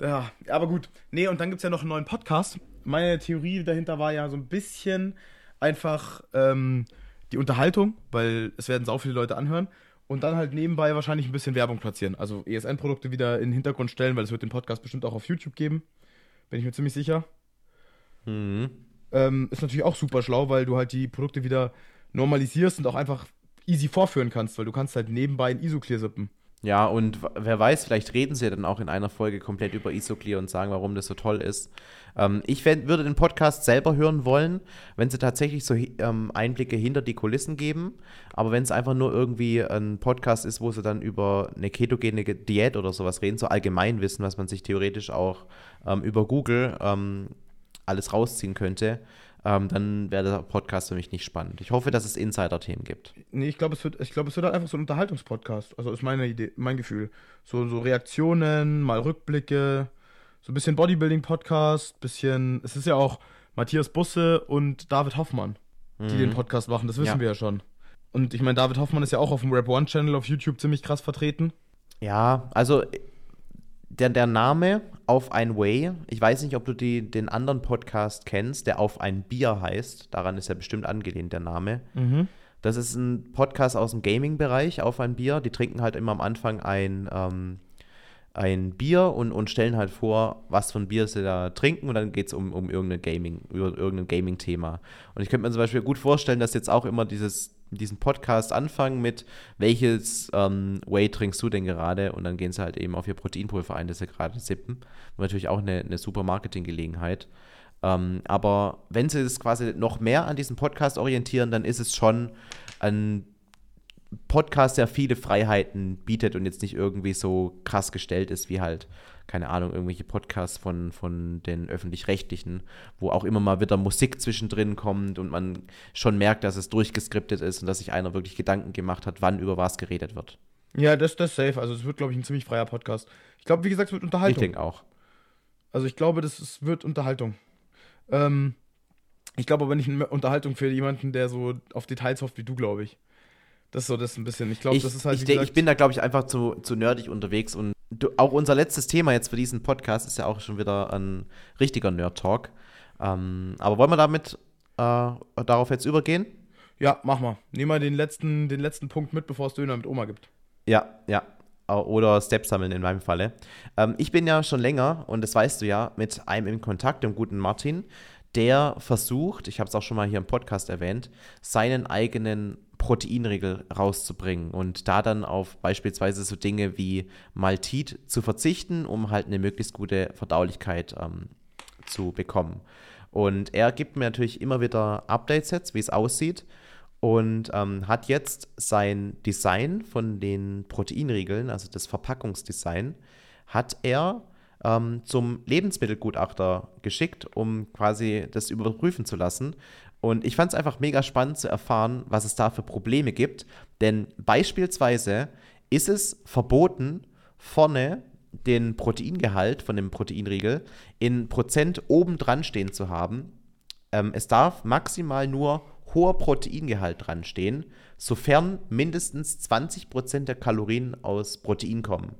ja, aber gut. Nee, und dann gibt es ja noch einen neuen Podcast. Meine Theorie dahinter war ja so ein bisschen einfach ähm, die Unterhaltung, weil es werden sau viele Leute anhören. Und dann halt nebenbei wahrscheinlich ein bisschen Werbung platzieren. Also ESN-Produkte wieder in den Hintergrund stellen, weil es wird den Podcast bestimmt auch auf YouTube geben. Bin ich mir ziemlich sicher. Mhm. Ähm, ist natürlich auch super schlau, weil du halt die Produkte wieder normalisierst und auch einfach easy vorführen kannst, weil du kannst halt nebenbei ein Isoclear sippen. Ja, und wer weiß, vielleicht reden sie dann auch in einer Folge komplett über Isoclear und sagen, warum das so toll ist. Ähm, ich würde den Podcast selber hören wollen, wenn sie tatsächlich so ähm, Einblicke hinter die Kulissen geben. Aber wenn es einfach nur irgendwie ein Podcast ist, wo sie dann über eine ketogene Diät oder sowas reden, so allgemein wissen, was man sich theoretisch auch ähm, über Google ähm, alles rausziehen könnte, ähm, dann wäre der Podcast für mich nicht spannend. Ich hoffe, dass es Insider-Themen gibt. Nee, ich glaube, es wird, ich glaube, es wird halt einfach so ein Unterhaltungspodcast. Also ist meine Idee, mein Gefühl. So, so Reaktionen, mal Rückblicke, so ein bisschen Bodybuilding-Podcast, bisschen, es ist ja auch Matthias Busse und David Hoffmann, die mhm. den Podcast machen, das wissen ja. wir ja schon. Und ich meine, David Hoffmann ist ja auch auf dem Rap One Channel auf YouTube ziemlich krass vertreten. Ja, also der, der Name Auf ein Way, ich weiß nicht, ob du die, den anderen Podcast kennst, der Auf ein Bier heißt. Daran ist ja bestimmt angelehnt, der Name. Mhm. Das ist ein Podcast aus dem Gaming-Bereich, Auf ein Bier. Die trinken halt immer am Anfang ein, ähm, ein Bier und, und stellen halt vor, was für ein Bier sie da trinken und dann geht es um, um irgendein Gaming, über irgendein Gaming-Thema. Und ich könnte mir zum Beispiel gut vorstellen, dass jetzt auch immer dieses diesen Podcast anfangen mit, welches ähm, Whey trinkst du denn gerade? Und dann gehen sie halt eben auf ihr Proteinpulver ein, das sie gerade sippen. Und natürlich auch eine, eine super Marketinggelegenheit. Ähm, aber wenn sie es quasi noch mehr an diesem Podcast orientieren, dann ist es schon ein Podcast, der viele Freiheiten bietet und jetzt nicht irgendwie so krass gestellt ist wie halt keine Ahnung, irgendwelche Podcasts von, von den öffentlich-rechtlichen, wo auch immer mal wieder Musik zwischendrin kommt und man schon merkt, dass es durchgeskriptet ist und dass sich einer wirklich Gedanken gemacht hat, wann über was geredet wird. Ja, das ist safe. Also es wird, glaube ich, ein ziemlich freier Podcast. Ich glaube, wie gesagt, es wird Unterhaltung. Ich denke auch. Also ich glaube, das ist, wird Unterhaltung. Ähm, ich glaube aber nicht eine Unterhaltung für jemanden, der so auf Details hofft wie du, glaube ich. Das ist so das ein bisschen. Ich glaube, das ist halt. Ich, gesagt, ich bin da, glaube ich, einfach zu, zu nerdig unterwegs und du, auch unser letztes Thema jetzt für diesen Podcast ist ja auch schon wieder ein richtiger Nerd-Talk. Ähm, aber wollen wir damit äh, darauf jetzt übergehen? Ja, mach mal. Nehmen wir den letzten, den letzten Punkt mit, bevor es Döner mit Oma gibt. Ja, ja. Oder Steps sammeln in meinem Falle. Ähm, ich bin ja schon länger, und das weißt du ja, mit einem in Kontakt, dem guten Martin, der versucht, ich habe es auch schon mal hier im Podcast erwähnt, seinen eigenen Proteinriegel rauszubringen und da dann auf beispielsweise so Dinge wie Maltit zu verzichten, um halt eine möglichst gute Verdaulichkeit ähm, zu bekommen. Und er gibt mir natürlich immer wieder Updates jetzt, wie es aussieht und ähm, hat jetzt sein Design von den Proteinriegeln, also das Verpackungsdesign, hat er ähm, zum Lebensmittelgutachter geschickt, um quasi das überprüfen zu lassen. Und ich fand es einfach mega spannend zu erfahren, was es da für Probleme gibt. Denn beispielsweise ist es verboten, vorne den Proteingehalt von dem Proteinriegel in Prozent oben dran stehen zu haben. Ähm, es darf maximal nur hoher Proteingehalt dran stehen, sofern mindestens 20% der Kalorien aus Protein kommen.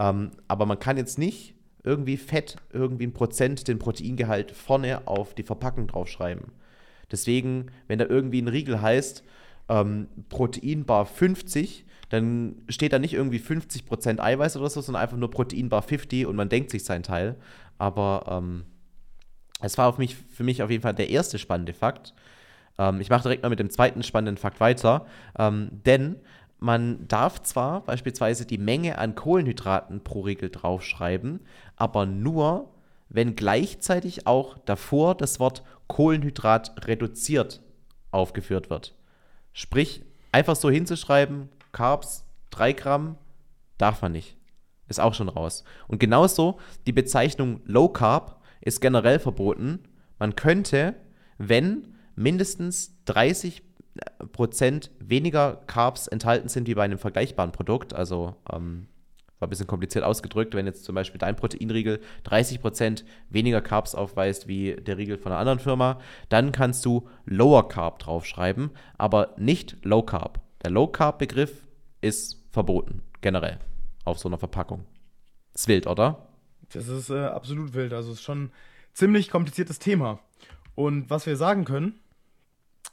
Ähm, aber man kann jetzt nicht irgendwie Fett, irgendwie ein Prozent den Proteingehalt vorne auf die Verpackung draufschreiben. Deswegen, wenn da irgendwie ein Riegel heißt, ähm, Proteinbar 50, dann steht da nicht irgendwie 50% Eiweiß oder so, sondern einfach nur Proteinbar 50 und man denkt sich sein Teil. Aber ähm, es war mich, für mich auf jeden Fall der erste spannende Fakt. Ähm, ich mache direkt mal mit dem zweiten spannenden Fakt weiter. Ähm, denn man darf zwar beispielsweise die Menge an Kohlenhydraten pro Riegel draufschreiben, aber nur, wenn gleichzeitig auch davor das Wort Kohlenhydrat reduziert aufgeführt wird. Sprich, einfach so hinzuschreiben, Carbs 3 Gramm, darf man nicht. Ist auch schon raus. Und genauso die Bezeichnung Low Carb ist generell verboten. Man könnte, wenn mindestens 30 Prozent weniger Carbs enthalten sind wie bei einem vergleichbaren Produkt, also ähm, war ein bisschen kompliziert ausgedrückt, wenn jetzt zum Beispiel dein Proteinriegel 30% weniger Carbs aufweist wie der Riegel von einer anderen Firma, dann kannst du Lower Carb draufschreiben, aber nicht Low Carb. Der Low Carb Begriff ist verboten, generell, auf so einer Verpackung. Ist wild, oder? Das ist äh, absolut wild. Also es ist schon ein ziemlich kompliziertes Thema. Und was wir sagen können,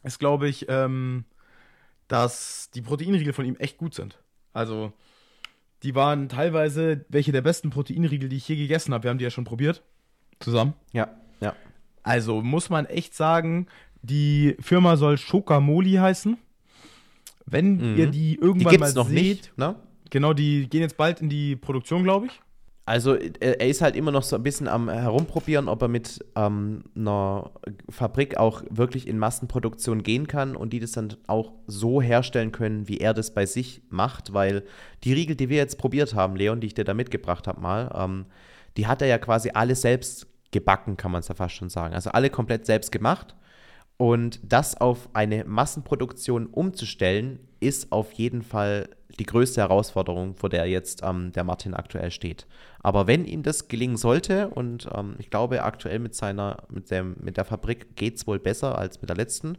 ist, glaube ich, ähm, dass die Proteinriegel von ihm echt gut sind. Also die waren teilweise welche der besten Proteinriegel, die ich je gegessen habe. Wir haben die ja schon probiert. Zusammen. Ja, ja. Also muss man echt sagen, die Firma soll Schokamoli heißen. Wenn mhm. ihr die irgendwann die mal noch seht, nicht, ne? Genau, die gehen jetzt bald in die Produktion, glaube ich. Also er ist halt immer noch so ein bisschen am Herumprobieren, ob er mit ähm, einer Fabrik auch wirklich in Massenproduktion gehen kann und die das dann auch so herstellen können, wie er das bei sich macht, weil die Riegel, die wir jetzt probiert haben, Leon, die ich dir da mitgebracht habe mal, ähm, die hat er ja quasi alle selbst gebacken, kann man es ja fast schon sagen. Also alle komplett selbst gemacht. Und das auf eine Massenproduktion umzustellen, ist auf jeden Fall die größte Herausforderung, vor der jetzt ähm, der Martin aktuell steht. Aber wenn ihm das gelingen sollte, und ähm, ich glaube, aktuell mit seiner, mit dem, mit der Fabrik geht es wohl besser als mit der letzten,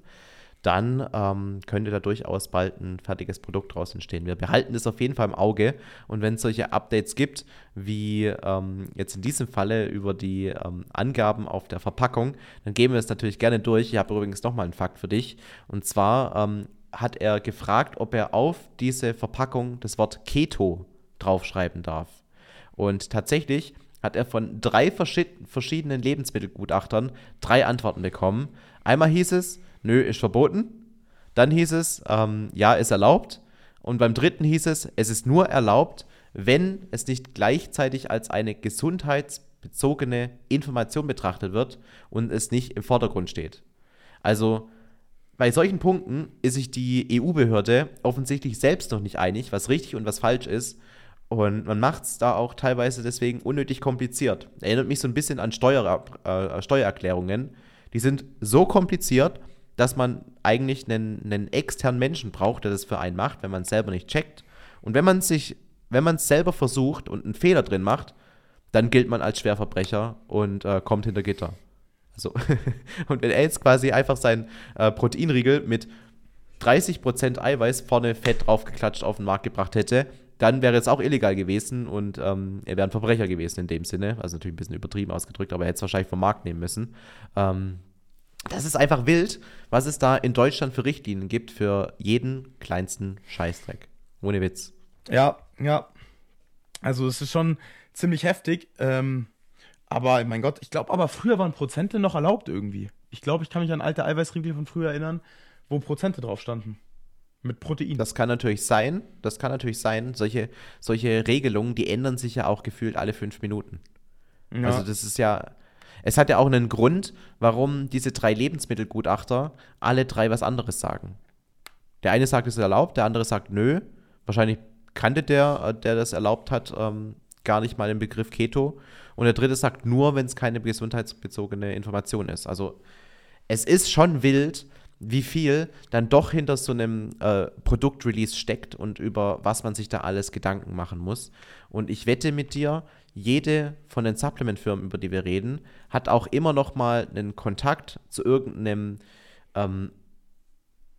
dann ähm, könnte da durchaus bald ein fertiges Produkt draus entstehen. Wir behalten das auf jeden Fall im Auge und wenn es solche Updates gibt, wie ähm, jetzt in diesem Falle über die ähm, Angaben auf der Verpackung, dann gehen wir es natürlich gerne durch. Ich habe übrigens nochmal einen Fakt für dich und zwar ähm, hat er gefragt, ob er auf diese Verpackung das Wort Keto draufschreiben darf. Und tatsächlich hat er von drei verschiedenen Lebensmittelgutachtern drei Antworten bekommen. Einmal hieß es, nö, ist verboten. Dann hieß es, ähm, ja, ist erlaubt. Und beim dritten hieß es, es ist nur erlaubt, wenn es nicht gleichzeitig als eine gesundheitsbezogene Information betrachtet wird und es nicht im Vordergrund steht. Also bei solchen Punkten ist sich die EU-Behörde offensichtlich selbst noch nicht einig, was richtig und was falsch ist. Und man macht es da auch teilweise deswegen unnötig kompliziert. Erinnert mich so ein bisschen an Steuer, äh, Steuererklärungen. Die sind so kompliziert, dass man eigentlich einen, einen externen Menschen braucht, der das für einen macht, wenn man es selber nicht checkt. Und wenn man sich, wenn man es selber versucht und einen Fehler drin macht, dann gilt man als Schwerverbrecher und äh, kommt hinter Gitter. So. Und wenn er jetzt quasi einfach seinen äh, Proteinriegel mit 30% Eiweiß vorne Fett draufgeklatscht auf den Markt gebracht hätte, dann wäre es auch illegal gewesen und ähm, er wäre ein Verbrecher gewesen in dem Sinne. Also natürlich ein bisschen übertrieben ausgedrückt, aber er hätte es wahrscheinlich vom Markt nehmen müssen. Ähm, das ist einfach wild, was es da in Deutschland für Richtlinien gibt für jeden kleinsten Scheißdreck. Ohne Witz. Ja, ja. Also es ist schon ziemlich heftig. Ähm, aber mein Gott, ich glaube, aber früher waren Prozente noch erlaubt irgendwie. Ich glaube, ich kann mich an alte Eiweißriegel von früher erinnern, wo Prozente drauf standen. Mit Protein. Das kann natürlich sein. Das kann natürlich sein. Solche, solche Regelungen, die ändern sich ja auch gefühlt alle fünf Minuten. Ja. Also das ist ja. Es hat ja auch einen Grund, warum diese drei Lebensmittelgutachter alle drei was anderes sagen. Der eine sagt, es ist erlaubt, der andere sagt, nö. Wahrscheinlich kannte der, der das erlaubt hat, ähm, gar nicht mal den Begriff Keto. Und der dritte sagt nur, wenn es keine gesundheitsbezogene Information ist. Also es ist schon wild, wie viel dann doch hinter so einem äh, Produktrelease steckt und über was man sich da alles Gedanken machen muss. Und ich wette mit dir, jede von den Supplement-Firmen, über die wir reden, hat auch immer noch mal einen Kontakt zu irgendeinem, ähm,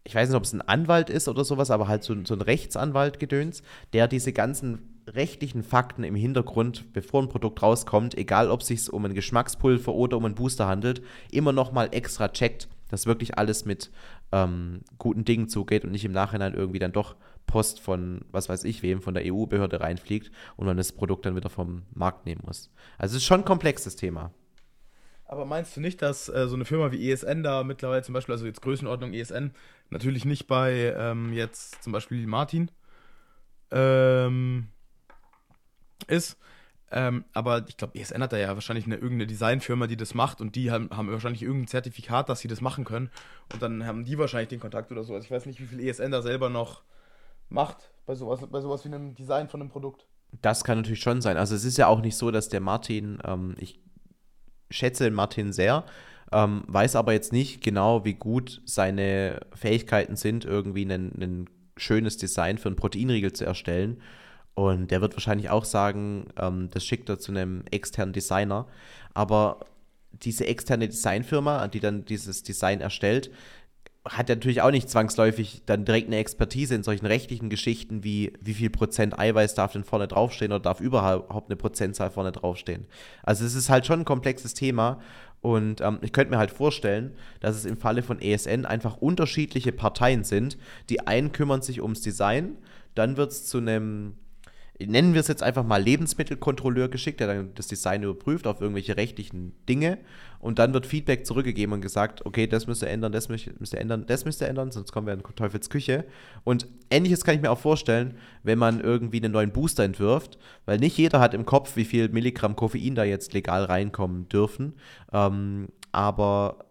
ich weiß nicht, ob es ein Anwalt ist oder sowas, aber halt so, so ein Rechtsanwalt-Gedöns, der diese ganzen rechtlichen Fakten im Hintergrund, bevor ein Produkt rauskommt, egal ob es sich um ein Geschmackspulver oder um einen Booster handelt, immer noch mal extra checkt dass wirklich alles mit ähm, guten Dingen zugeht und nicht im Nachhinein irgendwie dann doch Post von, was weiß ich wem, von der EU-Behörde reinfliegt und man das Produkt dann wieder vom Markt nehmen muss. Also es ist schon ein komplexes Thema. Aber meinst du nicht, dass äh, so eine Firma wie ESN da mittlerweile zum Beispiel, also jetzt Größenordnung ESN, natürlich nicht bei ähm, jetzt zum Beispiel Martin ähm, ist, ähm, aber ich glaube, ESN hat da ja wahrscheinlich eine irgendeine Designfirma, die das macht und die haben, haben wahrscheinlich irgendein Zertifikat, dass sie das machen können. Und dann haben die wahrscheinlich den Kontakt oder so. Also ich weiß nicht, wie viel ESN da selber noch macht bei sowas, bei sowas wie einem Design von einem Produkt. Das kann natürlich schon sein. Also es ist ja auch nicht so, dass der Martin, ähm, ich schätze den Martin sehr, ähm, weiß aber jetzt nicht genau, wie gut seine Fähigkeiten sind, irgendwie ein schönes Design für einen Proteinriegel zu erstellen. Und der wird wahrscheinlich auch sagen, ähm, das schickt er zu einem externen Designer. Aber diese externe Designfirma, die dann dieses Design erstellt, hat natürlich auch nicht zwangsläufig dann direkt eine Expertise in solchen rechtlichen Geschichten wie wie viel Prozent Eiweiß darf denn vorne draufstehen oder darf überhaupt eine Prozentzahl vorne draufstehen. Also es ist halt schon ein komplexes Thema und ähm, ich könnte mir halt vorstellen, dass es im Falle von ESN einfach unterschiedliche Parteien sind. Die einen kümmern sich ums Design, dann wird es zu einem nennen wir es jetzt einfach mal Lebensmittelkontrolleur geschickt, der dann das Design überprüft auf irgendwelche rechtlichen Dinge und dann wird Feedback zurückgegeben und gesagt, okay, das müsst ihr ändern, das müsst ihr ändern, das müsst ihr ändern, sonst kommen wir in Teufels Küche. Und ähnliches kann ich mir auch vorstellen, wenn man irgendwie einen neuen Booster entwirft, weil nicht jeder hat im Kopf, wie viel Milligramm Koffein da jetzt legal reinkommen dürfen, ähm, aber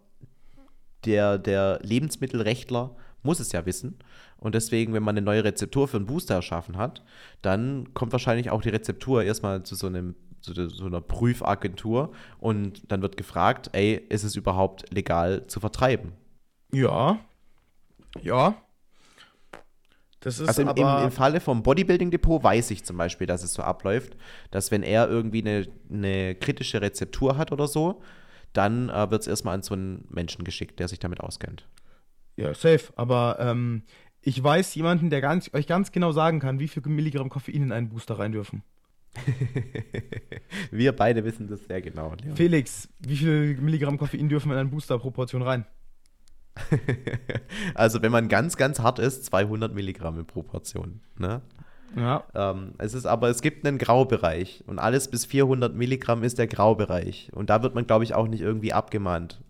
der, der Lebensmittelrechtler muss es ja wissen. Und deswegen, wenn man eine neue Rezeptur für einen Booster erschaffen hat, dann kommt wahrscheinlich auch die Rezeptur erstmal zu so einem zu so einer Prüfagentur und dann wird gefragt, ey, ist es überhaupt legal zu vertreiben? Ja. Ja. Das ist also im, im, im, Falle vom Bodybuilding-Depot weiß ich zum Beispiel, dass es so abläuft, dass wenn er irgendwie eine, eine kritische Rezeptur hat oder so, dann äh, wird es erstmal an so einen Menschen geschickt, der sich damit auskennt. Ja, safe. Aber ähm, ich weiß jemanden, der ganz, euch ganz genau sagen kann, wie viel Milligramm Koffein in einen Booster rein dürfen. Wir beide wissen das sehr genau. Leon. Felix, wie viel Milligramm Koffein dürfen in einen Booster pro Portion rein? also wenn man ganz, ganz hart ist, 200 Milligramm pro Portion. Ne? Ja. Ähm, es ist aber, es gibt einen Graubereich und alles bis 400 Milligramm ist der Graubereich. Und da wird man, glaube ich, auch nicht irgendwie abgemahnt.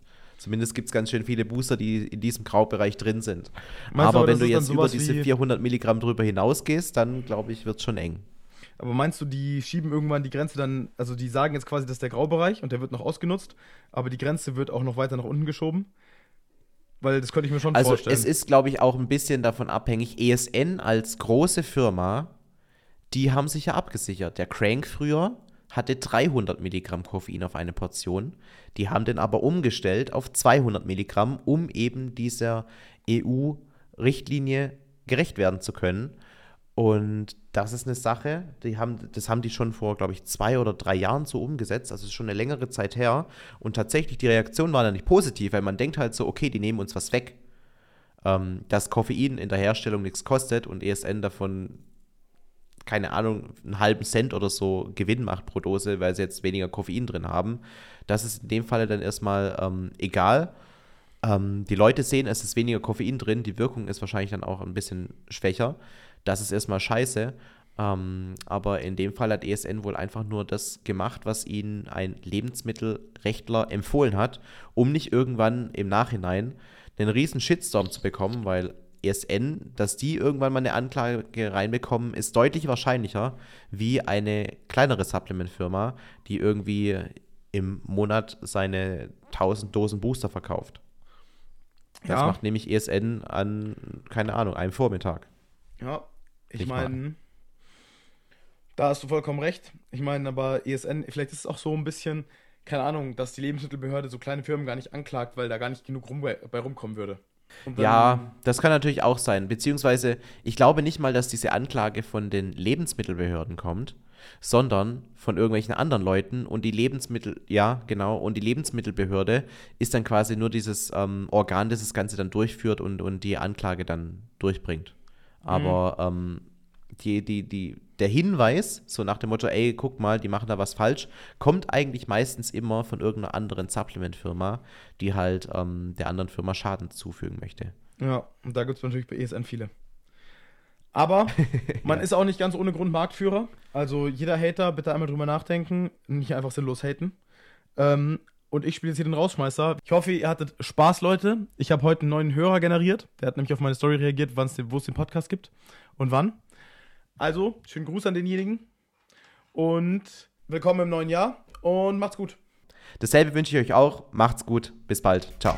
Zumindest gibt es ganz schön viele Booster, die in diesem Graubereich drin sind. aber, aber wenn du jetzt über diese 400 Milligramm drüber hinausgehst, dann glaube ich, wird es schon eng. Aber meinst du, die schieben irgendwann die Grenze dann, also die sagen jetzt quasi, das ist der Graubereich und der wird noch ausgenutzt, aber die Grenze wird auch noch weiter nach unten geschoben? Weil das könnte ich mir schon also vorstellen. Also es ist, glaube ich, auch ein bisschen davon abhängig. ESN als große Firma, die haben sich ja abgesichert. Der Crank früher hatte 300 Milligramm Koffein auf eine Portion. Die haben den aber umgestellt auf 200 Milligramm, um eben dieser EU-Richtlinie gerecht werden zu können. Und das ist eine Sache, die haben, das haben die schon vor, glaube ich, zwei oder drei Jahren so umgesetzt. Also ist schon eine längere Zeit her. Und tatsächlich, die Reaktion war dann nicht positiv, weil man denkt halt so, okay, die nehmen uns was weg. Ähm, dass Koffein in der Herstellung nichts kostet und ESN davon, keine Ahnung, einen halben Cent oder so Gewinn macht pro Dose, weil sie jetzt weniger Koffein drin haben. Das ist in dem Falle dann erstmal ähm, egal. Ähm, die Leute sehen, es ist weniger Koffein drin, die Wirkung ist wahrscheinlich dann auch ein bisschen schwächer. Das ist erstmal scheiße. Ähm, aber in dem Fall hat ESN wohl einfach nur das gemacht, was ihnen ein Lebensmittelrechtler empfohlen hat, um nicht irgendwann im Nachhinein einen riesen Shitstorm zu bekommen, weil ESN, dass die irgendwann mal eine Anklage reinbekommen, ist deutlich wahrscheinlicher wie eine kleinere Supplement-Firma, die irgendwie im Monat seine 1000 Dosen Booster verkauft. Das ja. macht nämlich ESN an, keine Ahnung, einem Vormittag. Ja, ich meine, da hast du vollkommen recht. Ich meine, aber ESN, vielleicht ist es auch so ein bisschen, keine Ahnung, dass die Lebensmittelbehörde so kleine Firmen gar nicht anklagt, weil da gar nicht genug rum, bei rumkommen würde. Ja, das kann natürlich auch sein. Beziehungsweise, ich glaube nicht mal, dass diese Anklage von den Lebensmittelbehörden kommt, sondern von irgendwelchen anderen Leuten und die Lebensmittel, ja, genau, und die Lebensmittelbehörde ist dann quasi nur dieses ähm, Organ, das das Ganze dann durchführt und, und die Anklage dann durchbringt. Aber mhm. ähm, die, die, die, der Hinweis, so nach dem Motto, ey, guck mal, die machen da was falsch, kommt eigentlich meistens immer von irgendeiner anderen Supplement-Firma, die halt ähm, der anderen Firma Schaden zufügen möchte. Ja, und da gibt es natürlich bei ESN viele. Aber man ja. ist auch nicht ganz ohne Grund Marktführer. Also jeder Hater, bitte einmal drüber nachdenken, nicht einfach sinnlos haten. Ähm, und ich spiele jetzt hier den Rausschmeißer. Ich hoffe, ihr hattet Spaß, Leute. Ich habe heute einen neuen Hörer generiert. Der hat nämlich auf meine Story reagiert, wo es den Podcast gibt und wann. Also, schönen Gruß an denjenigen. Und willkommen im neuen Jahr. Und macht's gut. Dasselbe wünsche ich euch auch. Macht's gut. Bis bald. Ciao.